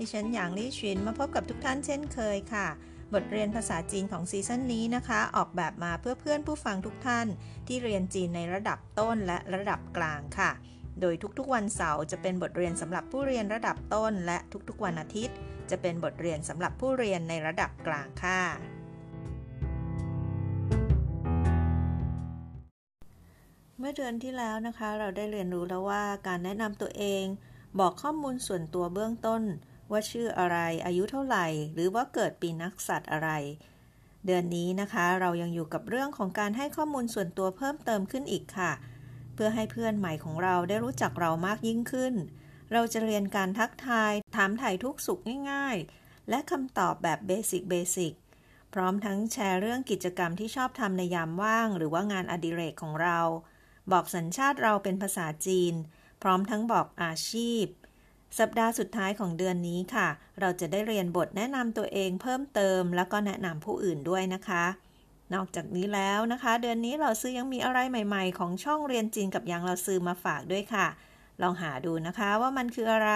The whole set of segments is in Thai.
ดิฉันหยางลี่ชินมาพบกับทุกท่านเช่นเคยค่ะ บทเรียนภาษาจีนของซีซั่นนี้นะคะ ออกแบบมาเพื่อเพื่อนผู้ฟังทุกท่าน ที่เรียนจีนในระดับต้นและระดับกลางค่ะ โดยทุกๆวันเสาร์จะเป็นบทเรียนสำหรับผู้เรียนระดับต้น และทุกๆวันอาทิตย์ จะเป็นบทเรียนสำหรับผู้เรียนในระดับกลางค่ะเมื่อเดือนที่แล้วนะคะ เราได้เรียนรู้แล้วว่าการแนะนำตัวเอง บอกข้อมูลส่วนตัวเบื้องต้น ว่าชื่ออะไร อายุเท่าไหร่ หรือว่าเกิดปีนักสัตว์อะไร เดือนนี้นะคะเรายังอยู่กับเรื่องของการให้ข้อมูลส่วนตัวเพิ่มเติมขึ้นอีกค่ะ เพื่อให้เพื่อนใหม่ของเราได้รู้จักเรามากยิ่งขึ้น เราจะเรียนการทักทาย ถามถ่ายทุกสุขง่ายๆ และคำตอบแบบเบสิกเบสิกพร้อมทั้งแชร์เรื่องกิจกรรมที่ชอบทำในยามว่าง หรือว่างานอดิเรกของเรา บอกสัญชาติเราเป็นภาษาจีน พร้อมทั้งบอกอาชีพ สัปดาห์สุดท้ายของเดือนนี้ค่ะ เราจะได้เรียนบทแนะนำตัวเองเพิ่มเติม แล้วก็แนะนำผู้อื่นด้วยนะคะ นอกจากนี้แล้วนะคะ เดือนนี้เราซื้อยังมีอะไรใหม่ ๆ ของช่องเรียนจีนกับยังเราซื้อมาฝากด้วยค่ะ ลองหาดูนะคะว่ามันคืออะไร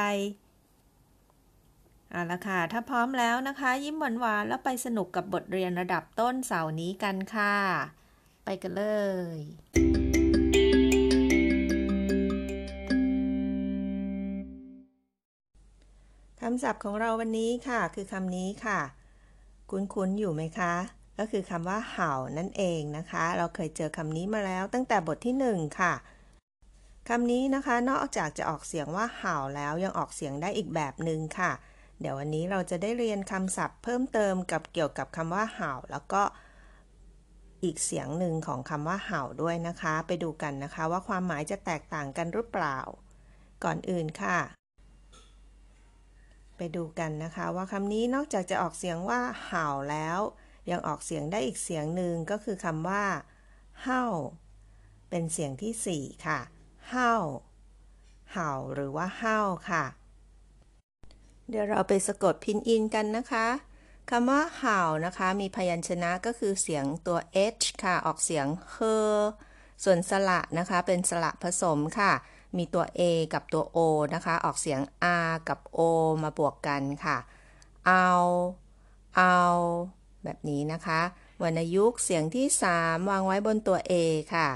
เอาละค่ะ ถ้าพร้อมแล้วนะคะ ยิ้มหวานๆแล้วไปสนุกกับบทเรียนระดับต้นเสาร์นี้กันค่ะ ไปกันเลย คำศัพท์ของเราวันนี้ค่ะ คือคำนี้ค่ะ คุ้นๆอยู่ไหมคะ ก็คือคำว่าเห่านั่นเองนะคะ เราเคยเจอคำนี้มาแล้วตั้งแต่บทที่หนึ่งค่ะคำนี้นะคะ นอกจากจะออกเสียงว่าเห่าแล้วยังออกเสียงได้อีกแบบหนึ่งค่ะ เดี๋ยววันนี้เราจะได้เรียนคำศัพท์เพิ่มเติมกับเกี่ยวกับคำว่าเห่า แล้วก็อีกเสียงหนึ่งของคำว่าเห่าด้วยนะคะ ไปดูกันนะคะว่าความหมายจะแตกต่างกันหรือเปล่า ก่อนอื่นค่ะ ไปดูกันนะคะว่าคำนี้นอกจากจะออกเสียงว่าเห่าแล้ว ยังออกเสียงได้อีกเสียงหนึ่งก็คือคำว่าเห่าเป็นเสียงที่สี่ค่ะเห่าเห่าหรือว่าเห่าค่ะ เดี๋ยวเราไปสะกดพินอินกันนะคะคำว่าเห่านะคะ มีพยัญชนะก็คือเสียงตัว h ค่ะ ออกเสียงเฮส่วนสระนะคะ เป็นสระผสมค่ะ มีตัว a กับตัว o นะคะ ออกเสียง r กับ o มาบวกกันค่ะ เอา เอา แบบนี้นะคะ วรรณยุกต์เสียงที่ 3 วางไว้บนตัว a ค่ะ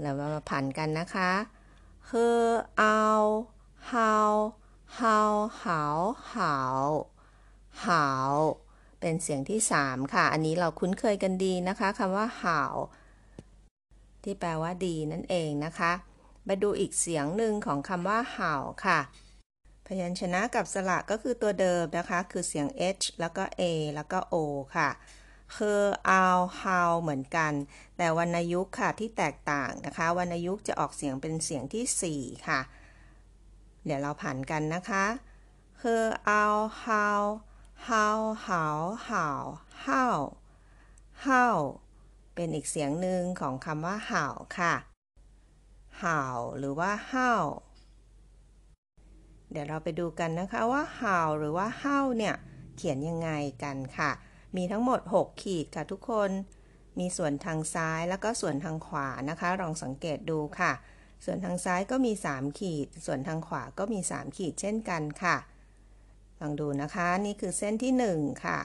แล้วมาผันกันนะคะเฮเอาเฮาเฮาเหาเหาหาวเป็นเสียงที่ 3 ค่ะ อันนี้เราคุ้นเคยกันดีนะคะคำว่าหาที่แปลว่าดีนั่นเองนะคะ มาดูอีกเสียงหนึ่งของคำว่าเห่าค่ะ พยัญชนะกับสระก็คือตัวเดิมนะคะ คือเสียง h แล้วก็ a แล้วก็ o ค่ะคือเอาเฮาเหมือนกัน แต่วรรณยุกต์ค่ะที่แตกต่างนะคะ วรรณยุกต์จะออกเสียงเป็นเสียงที่ 4 ค่ะ เดี๋ยวเราผันกันนะคะคือเอาเฮาเฮาเหาเห่าเห่าเห่าเป็นอีกเสียงหนึ่งของคำว่าเห่าค่ะ เห่าหรือว่าเห่าเดี๋ยวเราไปดูกันนะคะว่าเห่าหรือว่าเห่าเนี่ยเขียนยังไงกันค่ะ มีทั้งหมด 6 ขีดค่ะทุกคน มีส่วนทางซ้ายแล้วก็ส่วนทางขวานะคะ ลองสังเกตดูค่ะ ส่วนทางซ้ายก็มี 3 ขีด ส่วนทางขวาก็มี 3 ขีดเช่นกันค่ะ ลองดูนะคะ นี่คือเส้นที่ 1 ค่ะ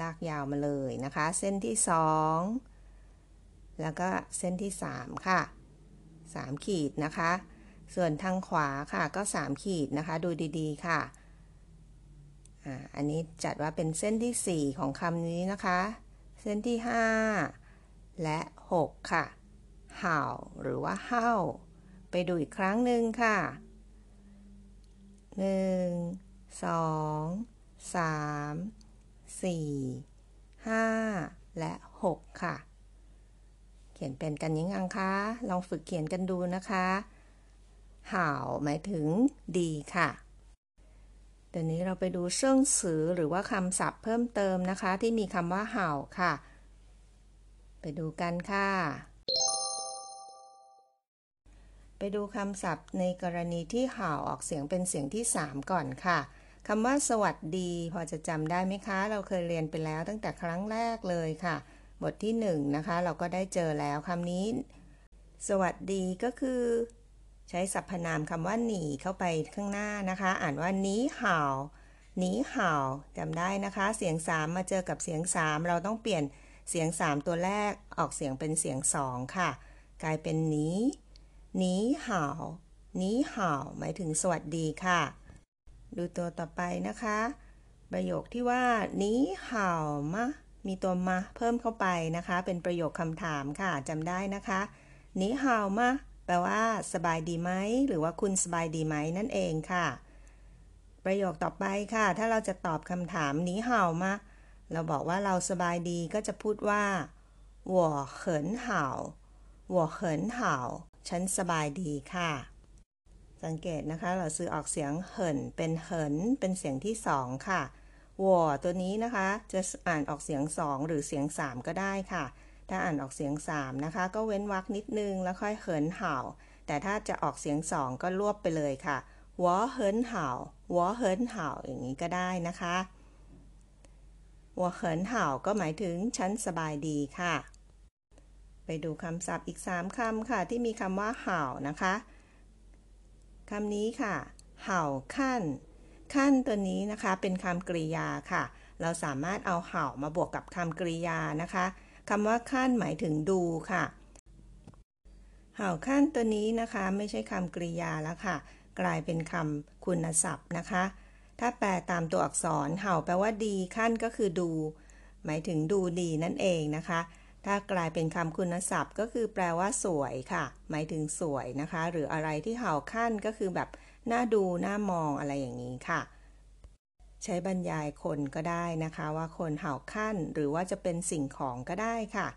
ลากยาวมาเลยนะคะ เส้นที่ 2 แล้วก็เส้นที่ 3 ค่ะ 3 ขีดนะคะ ส่วนทางขวาค่ะก็ 3 ขีดนะคะ ดูดีๆค่ะอ่าอันนี้จัดว่าเป็นเส้นที่ 4 ของคำนี้นะคะ เส้นที่ 5 และ 6 ค่ะเห่าหรือว่าเห่าไปดูอีกครั้งหนึ่งค่ะ1สองสามสี่ห้าและหกค่ะ เขียนเป็นกันยังไงคะ ลองฝึกเขียนกันดูนะคะ ห่าวหมายถึงดีค่ะ เดี๋ยวนี้เราไปดูเชิงสือหรือว่าคำศัพท์เพิ่มเติมนะคะ ที่มีคำว่าเห่าค่ะ ไปดูกันค่ะ ไปดูคำศัพท์ในกรณีที่เห่าออกเสียงเป็นเสียงที่ 3 ก่อนค่ะคำว่าสวัสดี พอจะจำได้ไหมคะ เราเคยเรียนไปแล้วตั้งแต่ครั้งแรกเลยค่ะ บทที่1นะคะ เราก็ได้เจอแล้วคำนี้ สวัสดีก็คือ ใช้สรรพนามคำว่าหนีเข้าไปข้างหน้านะคะ อ่านว่านี้ห่าวนี้ห่าวจำได้นะคะ เสียง 3 มาเจอกับเสียง 3 เราต้องเปลี่ยนเสียง 3 ตัวแรกออกเสียงเป็นเสียง 2 ค่ะ กลายเป็นนี้นี้ห่าวนี้ห่าวหมายถึงสวัสดีค่ะ ดูตัวต่อไปนะคะ ประโยคที่ว่านี้ห่าวมะ มีตัวมาเพิ่มเข้าไปนะคะ เป็นประโยคคำถามค่ะจำได้นะคะนี้ห่าวมะแปลว่าสบายดีไหมหรือว่าคุณสบายดีไหมนั่นเองค่ะ ประโยคต่อไปค่ะ ถ้าเราจะตอบคำถามนี้เห่ามาเราบอกว่าเราสบายดีก็จะพูดว่า我很好我很好ฉันสบายดีค่ะ สังเกตนะคะ เราซื้อออกเสียงเหินเป็นเหินเป็นเสียงที่สองค่ะ วอตัวนี้นะคะ จะอ่านออกเสียงสองหรือเสียงสามก็ได้ค่ะ ถ้าอ่านออกเสียง 3 นะคะ ก็เว้นวรรคนิดนึงแล้วค่อยเหินเห่า แต่ถ้าจะออกเสียง 2 ก็รวบไปเลยค่ะวอเหินเห่าวอเหินเห่าอย่างนี้ก็ได้นะคะวอเหินเห่าก็หมายถึงฉันสบายดีค่ะ ไปดูคำศัพท์อีก 3คำค่ะ ที่มีคำว่าเห่านะคะคำนี้ค่ะ เห่าขั้น ขั้นตัวนี้นะคะเป็นคำกริยาค่ะ เราสามารถเอาเห่ามาบวกกับคำกริยานะคะคำว่าขั้นหมายถึงดูค่ะ เห่าขั้นตัวนี้นะคะ ไม่ใช่คำกริยาแล้วค่ะ กลายเป็นคำคุณศัพท์นะคะ ถ้าแปลตามตัวอักษรเห่าแปลว่าดีขั้นก็คือดู หมายถึงดูดีนั่นเองนะคะ ถ้ากลายเป็นคำคุณศัพท์ ก็คือแปลว่าสวยค่ะ หมายถึงสวยนะคะ หรืออะไรที่เห่าขั้นก็คือแบบ น่าดูน่ามองอะไรอย่างนี้ค่ะ ใช้บรรยายคนก็ได้นะคะ ว่าคนเห่าขั้นหรือว่าจะเป็นสิ่งของก็ได้ค่ะ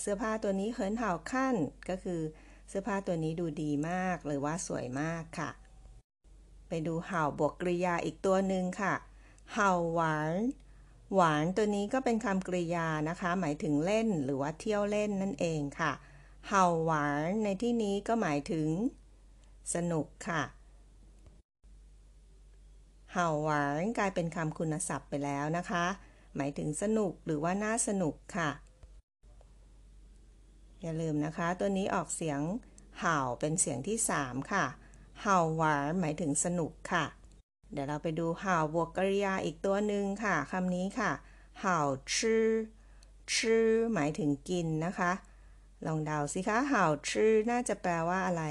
เสื้อผ้าตัวนี้เหินเห่าขั้นก็คือเสื้อผ้าตัวนี้ดูดีมากหรือว่าสวยมากค่ะ ไปดูเห่าบวกกริยาอีกตัวหนึ่งค่ะ เห่าหวานหวานตัวนี้ก็เป็นคำกริยานะคะ หมายถึงเล่นหรือว่าเที่ยวเล่นนั่นเองค่ะ เห่าหวานในที่นี้ก็หมายถึง สนุกค่ะ เห่าหวานกลายเป็นคำคุณศัพท์ไปแล้วนะคะ หมายถึงสนุกหรือว่าน่าสนุกค่ะ อย่าลืมนะคะ ตัวนี้ออกเสียงเห่าเป็นเสียงที่ 3 ค่ะ เห่าหวานหมายถึงสนุกค่ะ เดี๋ยวเราไปดูเห่าบวกกริยาอีกตัวหนึ่งค่ะคำนี้ค่ะ เห่าชื่อชื่อหมายถึงกินนะคะ ลองเดาสิคะเห่าชื่อน่าจะแปลว่าอะไร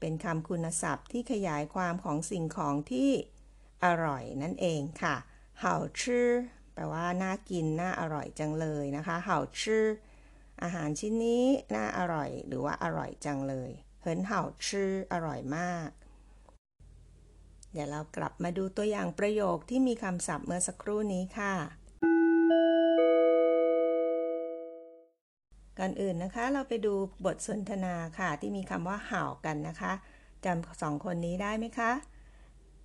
เป็นคำคุณศัพท์ที่ขยายความของสิ่งของที่ อร่อยนั่นเองค่ะเห่าชื่อแปลว่าน่ากินน่าอร่อยจังเลยนะคะเห่าชื่ออาหารชิ้นนี้น่าอร่อยหรือว่าอร่อยจังเลยเหินเห่าชื่ออร่อยมาก เดี๋ยวเรากลับมาดูตัวอย่างประโยคที่มีคำศัพท์เมื่อสักครู่นี้ค่ะก่อนอื่นนะคะเราไปดูบทสนทนาค่ะที่มีคำว่าเห่ากันนะคะจำสองคนนี้ได้ไหมคะ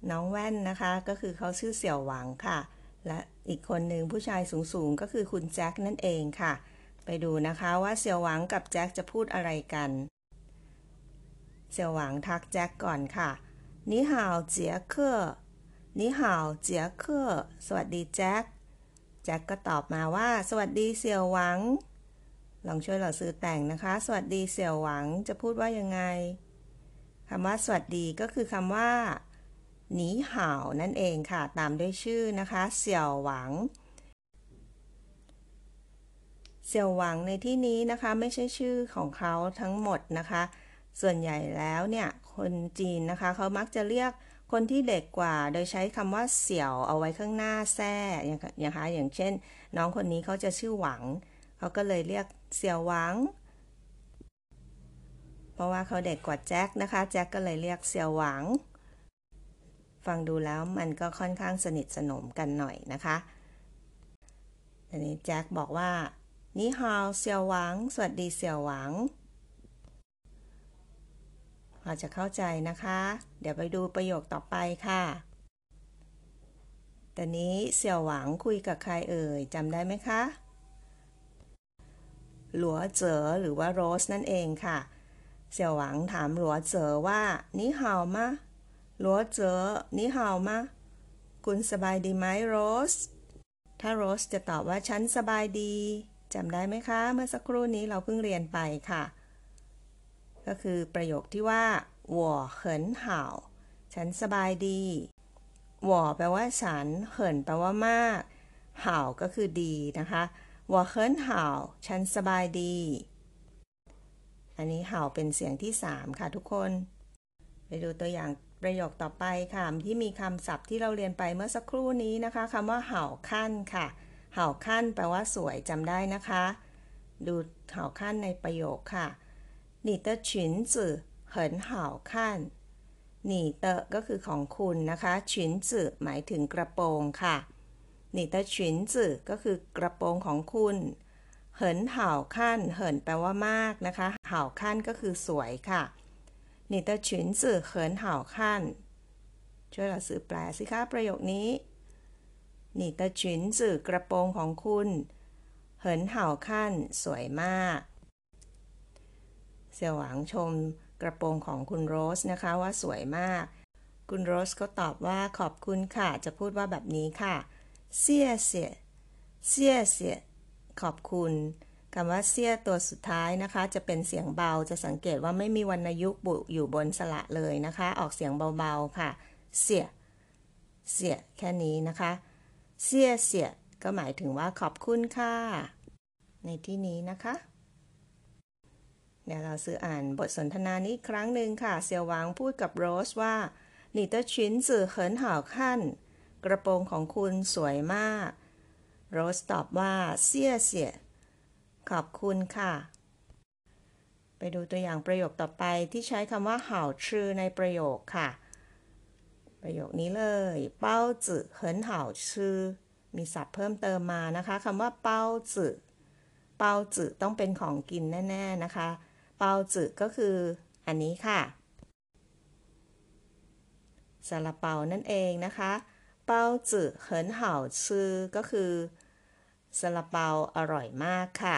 น้องแว่นนะคะก็คือเขาชื่อเสี่ยวหวังค่ะ และอีกคนหนึ่งผู้ชายสูงๆ ก็คือคุณแจ็คนั่นเองค่ะ ไปดูนะคะว่าเสี่ยวหวังกับแจ็คจะพูดอะไรกัน เสี่ยวหวังทักแจ็คก่อนค่ะนี่ฮาวเจียเคอนี่ฮาวเจียเคอสวัสดีแจ็คแจ็คก็ตอบมาว่า สวัสดีเสี่ยวหวัง ลองช่วยเราซื้อแต่งนะคะ สวัสดีเสี่ยวหวังจะพูดว่ายังไงคำว่าสวัสดีก็คือคำว่า หนีห่าวนั่นเองค่ะ ตามด้วยชื่อนะคะ เสี่ยวหวัง เสี่ยวหวังในที่นี้นะคะไม่ใช่ชื่อของเขาทั้งหมดนะคะ ส่วนใหญ่แล้วเนี่ยคนจีนนะคะเขามักจะเรียกคนที่เด็กกว่า โดยใช้คำว่าเสี่ยวเอาไว้ข้างหน้าแท้นะคะอย่างเช่น น้องคนนี้เขาจะชื่อหวัง เขาก็เลยเรียกเสี่ยวหวัง เพราะว่าเขาเด็กกว่าแจ็คนะคะ แจ็คก็เลยเรียกเสี่ยวหวัง ฟังดูแล้วมันก็ค่อนข้างสนิทสนมกันหน่อยนะคะอันนี้แจ็คบอกว่านี่ฮาวเซียวหวัง สวัสดีเซียวหวังพอจะเข้าใจนะคะ เดี๋ยวไปดูประโยคต่อไปค่ะแต่นี้เสี่ยวหวังคุยกับใครเอ่ยจำได้ไหมคะหลัวเจ๋อหรือว่าโรสนั่นเองค่ะ เสี่ยวหวังถามหลัวเจ๋อว่านี่เห่ามะ หลัวเจ๋อนี่ห่าวมาคุณสบายดีไหมโรส ถ้าโรสจะตอบว่าฉันสบายดีจำได้ไหมคะ เมื่อสักครู่นี้เราเพิ่งเรียนไปค่ะ ก็คือประโยคที่ว่าหัวเขินห่าฉันสบายดีหัวแปลว่าฉันเขินแปลว่ามากห่าก็คือดีนะคะหัวเขินห่าฉันสบายดี อันนี้ห่าเป็นเสียงที่สามค่ะทุกคน ไปดูตัวอย่าง ประโยคต่อไปค่ะ ที่มีคำศัพท์ที่เราเรียนไปเมื่อสักครู่นี้นะคะคำว่าเห่าขั้นค่ะ เห่าขั้นแปลว่าสวยจำได้นะคะ ดูเห่าขั้นในประโยคค่ะ你的裙子很好看หนีเตะก็คือของคุณนะคะฉินจืหมายถึงกระโปรงค่ะหนีเตะฉินจืก็คือกระโปรงของคุณ เหินเห่าขั้น เหินแปลว่ามากนะคะเห่าขั้นก็คือสวยค่ะ หนีเตะฉินจืเหินเห่าขั้นช่วยเราสื่อแปลสิคะประโยคนี้หนีเตะฉินจืกระโปรงของคุณเหินเห่าขั้นสวยมาก เสี่ยวหวังชมกระโปรงของคุณโรสนะคะว่าสวยมาก คุณโรสก็ตอบว่าขอบคุณค่ะ จะพูดว่าแบบนี้ค่ะเสียเสียเสียเสียขอบคุณ คำว่าเสียตัวสุดท้ายนะคะ จะเป็นเสียงเบาจะสังเกตว่าไม่มีวรรณยุกต์บุอยู่บนสระเลยนะคะ ออกเสียงเบาๆค่ะ 谢谢 แค่นี้นะคะ 谢谢 ก็หมายถึงว่าขอบคุณค่ะ ในที่นี้นะคะ เดี๋ยว老师 อ่านบทสนทนานี้ครั้งหนึ่งค่ะ เซียวหวางพูดกับโรสว่า你的裙子很好看 กระโปรงของคุณสวยมาก โรสตอบว่า谢谢 ขอบคุณค่ะ ไปดูตัวอย่างประโยคต่อไปที่ใช้คำว่าเห่าชื่อในประโยคค่ะ ประโยคนี้เลยเป้าจื่อเหินเห่าชื่อมีศัพท์เพิ่มเติมมานะคะคำว่าเป้าจื่อเป้าจื่อต้องเป็นของกินแน่ ๆ นะคะ เปาจืก็คืออันนี้ค่ะซาลาเปานั่นเองนะคะเปาจืเหินเห่าชื่อก็คือซาลาเปาอร่อยมากค่ะ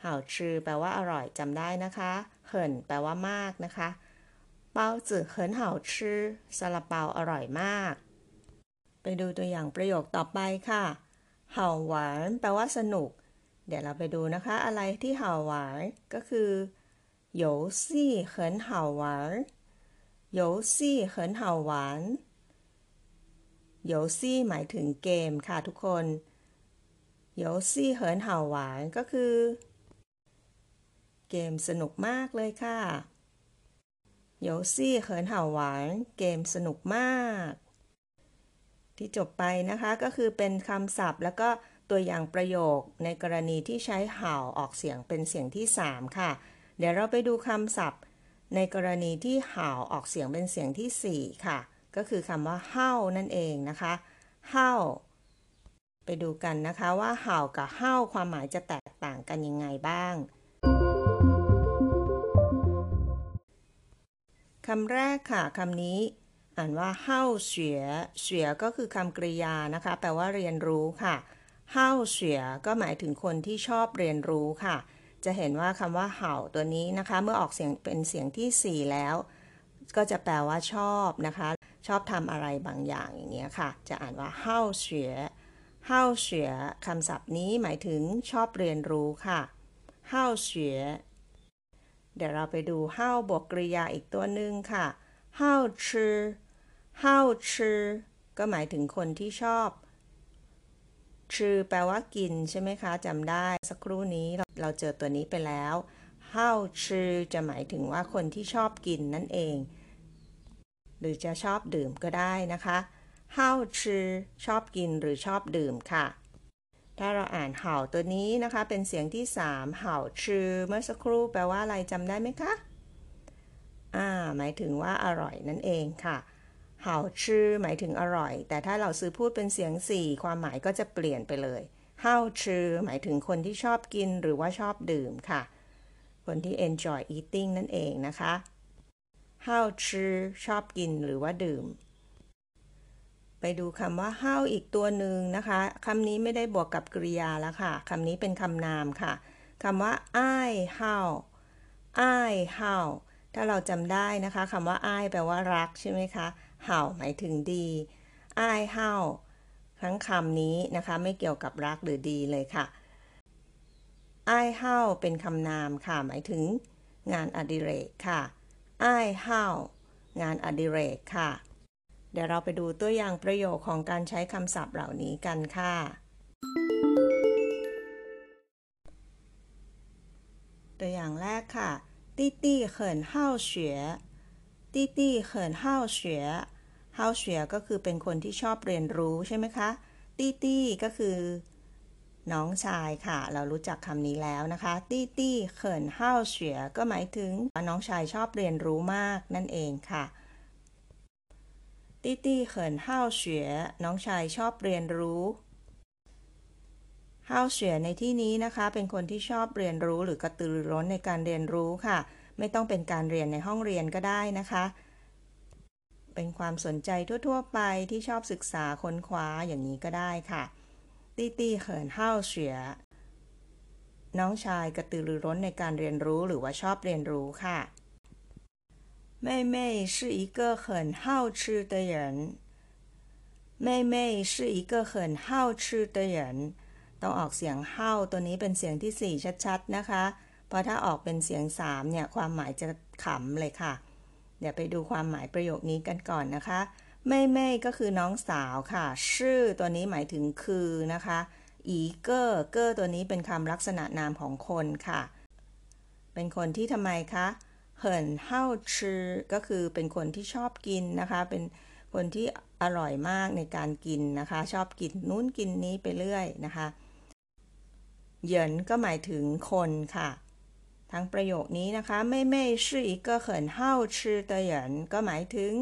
เห่าชื่อแปลว่าอร่อยจำได้นะคะเหินแปลว่ามากนะคะเปาจืเหินเห่าชื่อซาลาเปาอร่อยมาก ไปดูตัวอย่างประโยคต่อไปค่ะเห่าหวานแปลว่าสนุก เดี๋ยวเราไปดูนะคะ อะไรที่เห่าหวานก็คือ游戏很好玩游戏很好玩游戏หมายถึงเกมค่ะทุกคน游戏很好玩ก็คือ เกมสนุกมากเลยค่ะโยซี่เขินเห่าหวานเกมสนุกมาก ที่จบไปนะคะก็คือเป็นคำศัพท์แล้วก็ตัวอย่างประโยคในกรณีที่ใช้เห่าออกเสียงเป็นเสียงที่ 3 ค่ะ เดี๋ยวเราไปดูคำศัพท์ ในกรณีที่เห่าออกเสียงเป็นเสียงที่ 4 ค่ะ ก็คือคำว่าเห่านั่นเองนะคะเห่าไปดูกันนะคะว่าเห่ากับเห่าความหมายจะแตกต่างกันยังไงบ้าง คำแรกค่ะคำนี้ อ่านว่าเห่าเฉียเฉียก็คือคำกริยานะคะ แปลว่าเรียนรู้ค่ะเห่าเฉียก็หมายถึงคนที่ชอบเรียนรู้ค่ะ จะเห็นว่าคำว่าเห่าตัวนี้นะคะ เมื่อออกเสียงเป็นเสียงที่ 4 แล้ว ก็จะแปลว่าชอบนะคะ ชอบทำอะไรบางอย่างอย่างเงี้ยค่ะ จะอ่านว่าเห่าเฉียเห่าเฉียคำศัพท์นี้หมายถึงชอบเรียนรู้ค่ะเห่าเฉีย เดี๋ยวเราไปดูเห่าบวกกริยาอีกตัวหนึ่งค่ะเห่าชื่อเห่าชื่อก็หมายถึงคนที่ชอบชื่อแปลว่ากินใช่ไหมคะจำได้สักครู่นี้เราเจอตัวนี้ไปแล้วเฮาชื่อจะหมายถึงว่าคนที่ชอบกินนั่นเอง หรือจะชอบดื่มก็ได้นะคะเฮาชื่อชอบกินหรือชอบดื่มค่ะ ถ้าเราอ่านเห่าตัวนี้นะคะ เป็นเสียงที่ 3 เห่าชื่อเมื่อสักครู่แปลว่าอะไรจำได้ไหมคะอ่าหมายถึงว่าอร่อยนั่นเองค่ะ เห่าชื่อหมายถึงอร่อย แต่ถ้าเราซื้อพูดเป็นเสียงสี่ความหมายก็จะเปลี่ยนไปเลยเห่าชื่อหมายถึงคนที่ชอบกินหรือว่าชอบดื่มค่ะ คนที่ enjoy eating นั่นเองนะคะเห่าชื่อชอบกินหรือว่าดื่ม ไปดูคำว่า how อีกตัวหนึ่งนะคะคำนี้ไม่ได้บวกกับกริยาแล้วค่ะคำนี้เป็นคำนามค่ะคำว่า I how I how ถ้าเราจำได้นะคะคำว่า I แปลว่ารักใช่ไหมคะ how หมายถึงดี I how ทั้งคำนี้นะคะ ไม่เกี่ยวกับรักหรือดีเลยค่ะ I how เป็นคำนามค่ะ หมายถึงงานอดิเรกค่ะ I how งานอดิเรกค่ะ เดี๋ยวเราไปดูตัวอย่างประโยคของการใช้คำศัพท์เหล่านี้กันค่ะ ตัวอย่างแรกค่ะ弟弟很好学弟弟很好学好学ก็คือเป็นคนที่ชอบเรียนรู้ใช่ไหมคะตีตี้ก็คือน้องชายค่ะ เรารู้จักคำนี้แล้วนะคะตี้ตี้เขินห้าวเฉียก็หมายถึงน้องชายชอบเรียนรู้มากนั่นเองค่ะ 弟弟很好学 น้องชายชอบเรียนรู้好学 ในที่นี้นะคะ เป็นคนที่ชอบเรียนรู้หรือกระตือรือร้นในการเรียนรู้ค่ะ ไม่ต้องเป็นการเรียนในห้องเรียนก็ได้นะคะ เป็นความสนใจทั่ว ๆ ไปที่ชอบศึกษาค้นคว้าอย่างนี้ก็ได้ค่ะ ตี้ตี้เหินห้าวเฉียน้องชายกระตือรือร้นในการเรียนรู้หรือว่าชอบเรียนรู้ค่ะ 妹妹是一个很好吃的人妹妹是一个很好吃的人ต้องออกเสียงเฮ้าตัวนี้เป็นเสียงที่ 4 ชัดๆนะคะเพราะถ้าออกเป็นเสียง 3 เนี่ย ความหมายจะขำเลยค่ะ เดี๋ยวไปดูความหมายประโยคนี้กันก่อนนะคะไม่ไม่ก็คือน้องสาวค่ะ ชื่อตัวนี้หมายถึงคือนะคะ อีเกอร์เกอร์ตัวนี้เป็นคำลักษณะนามของคนค่ะ เป็นคนที่ทำไมคะ เหินเฮ้าชื่อก็คือเป็นคนที่ชอบกินนะคะ เป็นคนที่อร่อยมากในการกินนะคะ ชอบกินนู้นกินนี้ไปเรื่อยนะคะเหยินก็หมายถึงคนค่ะ ทั้งประโยคนี้นะคะไม่ไม่ชื่ออีกก็เขินเฮ้าชื่อเตยินก็หมายถึง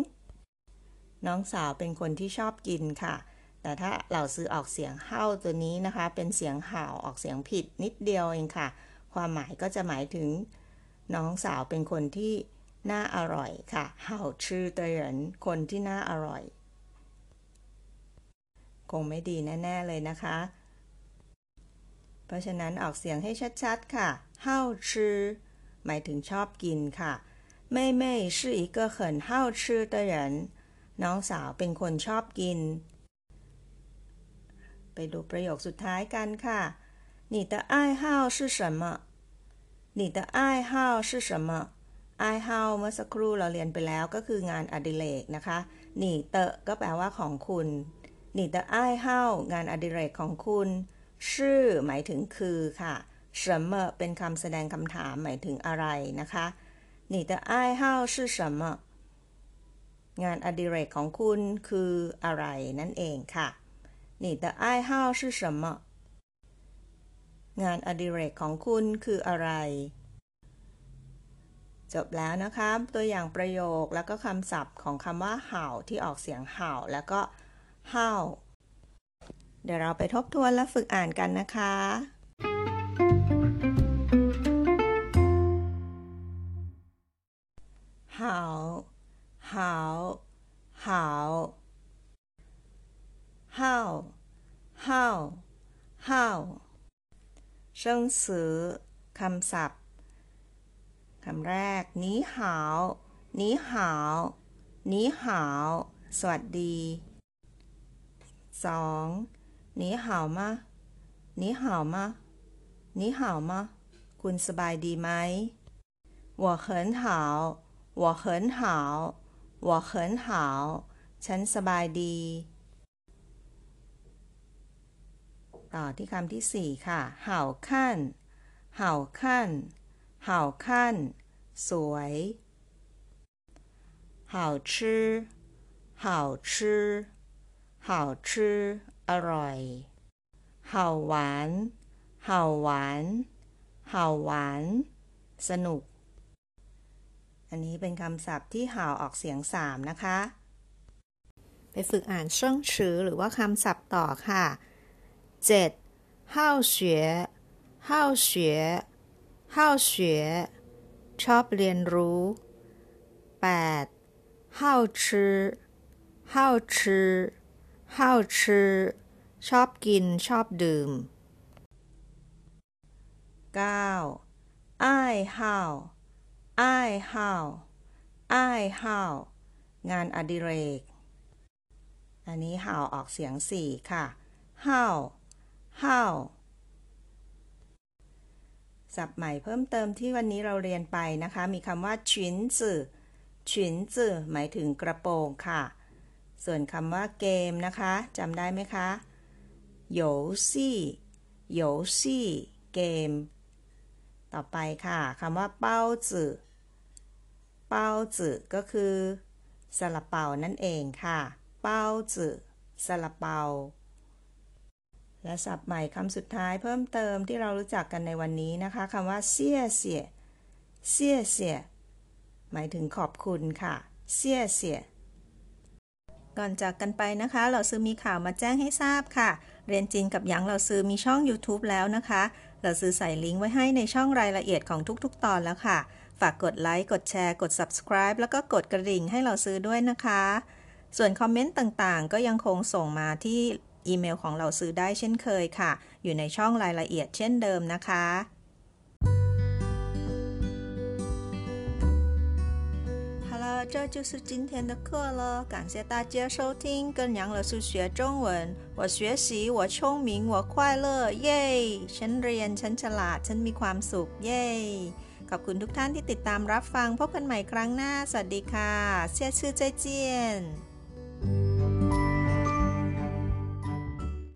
น้องสาวเป็นคนที่ชอบกินค่ะ แต่ถ้าเราซื้อออกเสียงเฮ้าตัวนี้นะคะ เป็นเสียงห่าออกเสียงผิดนิดเดียวเองค่ะ ความหมายก็จะหมายถึง น้องสาวเป็นคนที่น่าอร่อยค่ะเห่าชื่อเตยนคนที่น่าอร่อย คงไม่ดีแน่ ๆ เลยนะคะ เพราะฉะนั้นออกเสียงให้ชัด ๆ ค่ะเห่าชื่อหมายถึงชอบกินค่ะ妹妹是一个很好吃的人น้องสาวเป็นคนชอบกิน ไปดูประโยคสุดท้ายกันค่ะ你的爱好是什么 你的爱好是什么爱好เมื่อสักครู่เราเรียนไปแล้วก็คืองานอดิเรกนะคะหนีเตะก็แปลว่าของคุณหนีเตะไอ้เฮางานอดิเรกของคุณ ชื่อหมายถึงคือค่ะ什么เป็นคำแสดงคำถามหมายถึงอะไรนะคะ你的爱好是什么งานอดิเรกของคุณคืออะไรนั่นเองค่ะ你的爱好是什么 งานอดิเรกของคุณคืออะไร จบแล้วนะคะตัวอย่างประโยคแล้วก็คำศัพท์ของคำว่าเห่าที่ออกเสียงเห่าแล้วก็เห่าเดี๋ยวเราไปทบทวนและฝึกอ่านกันนะคะเห่า好，好， 好，好，好生词คำศัพท์คำแรกนี้หาวนี้หาวนี้หาวสวัสดีสองนี้หาวมะนี้หาวมะนี้หาวมะคุณสบายดีไหม我很好我很好我很好ฉันสบายดี ต่อที่คำที่สี่ค่ะเห่าขั้นเห่าขั้นเห่าขั้นสวยเห่าชื่อเห่าชื่อเห่าชื่ออร่อยเห่าหวานเห่าหวานเห่าหวาน สนุก อันนี้เป็นคำศัพท์ที่ห่าวออกเสียงสามนะคะ ไปฝึกอ่านช่องชื่อหรือว่าคำศัพท์ต่อค่ะ เจ็ดห้าวเฉวห้าวเฉวห้าวเฉวชอบเรียนรู้แปดห้าวชื่อห้าวชื่อ好吃ชอบกินชอบดื่ม 9. อ้ายห่าวอ้ายห่าวอ้ายห่าวงานอดิเรก อันนี้ห่าวออกเสียงสี่ค่ะ ห่าว ห่าวศัพท์ใหม่เพิ่มเติมที่วันนี้เราเรียนไปนะคะ มีคำว่าฉินจื่อฉินจื่อหมายถึงกระโปรงค่ะ ส่วนคำว่าเกมนะคะจำได้ไหมคะโยซี่โยซี่เกม ต่อไปค่ะคำว่าเป้าจื่อเป้าจื่อก็คือซาลาเปานั่นเองค่ะ เป้าจื่อซาลาเปา และศัพท์ใหม่คำสุดท้ายเพิ่มเติมที่เรารู้จักกันในวันนี้นะคะคำว่าเสียเสียเสียเสียหมายถึงขอบคุณค่ะเสียเสียก่อนจากกันไปนะคะ เราซื้อมีข่าวมาแจ้งให้ทราบค่ะ เรียนจีนกับหยางเราซื้อมีช่อง YouTube แล้วนะคะ เราซื้อใส่ลิงก์ไว้ให้ในช่องรายละเอียดของทุกๆ ตอนแล้วค่ะ ฝากกดไลค์ กดแชร์ กด subscribe แล้วก็กดกระดิ่งให้เราซื้อด้วยนะคะ ส่วนคอมเมนต์ต่างๆ ก็ยังคงส่งมาที่ อีเมลของเราซื้อได้เช่นเคยค่ะ อยู่ในช่องรายละเอียดเช่นเดิมนะคะ这就是今天的课了，感谢大家收听，跟杨老师学中文。我学习，我聪明，我快乐，เย้ฉันเรียน ฉันฉลาด ฉันมีความสุข เย้ขอบคุณทุกท่านที่ติดตามรับฟัง พบกันใหม่ครั้งหน้า สวัสดีค่ะเสียชื่อใจเจียน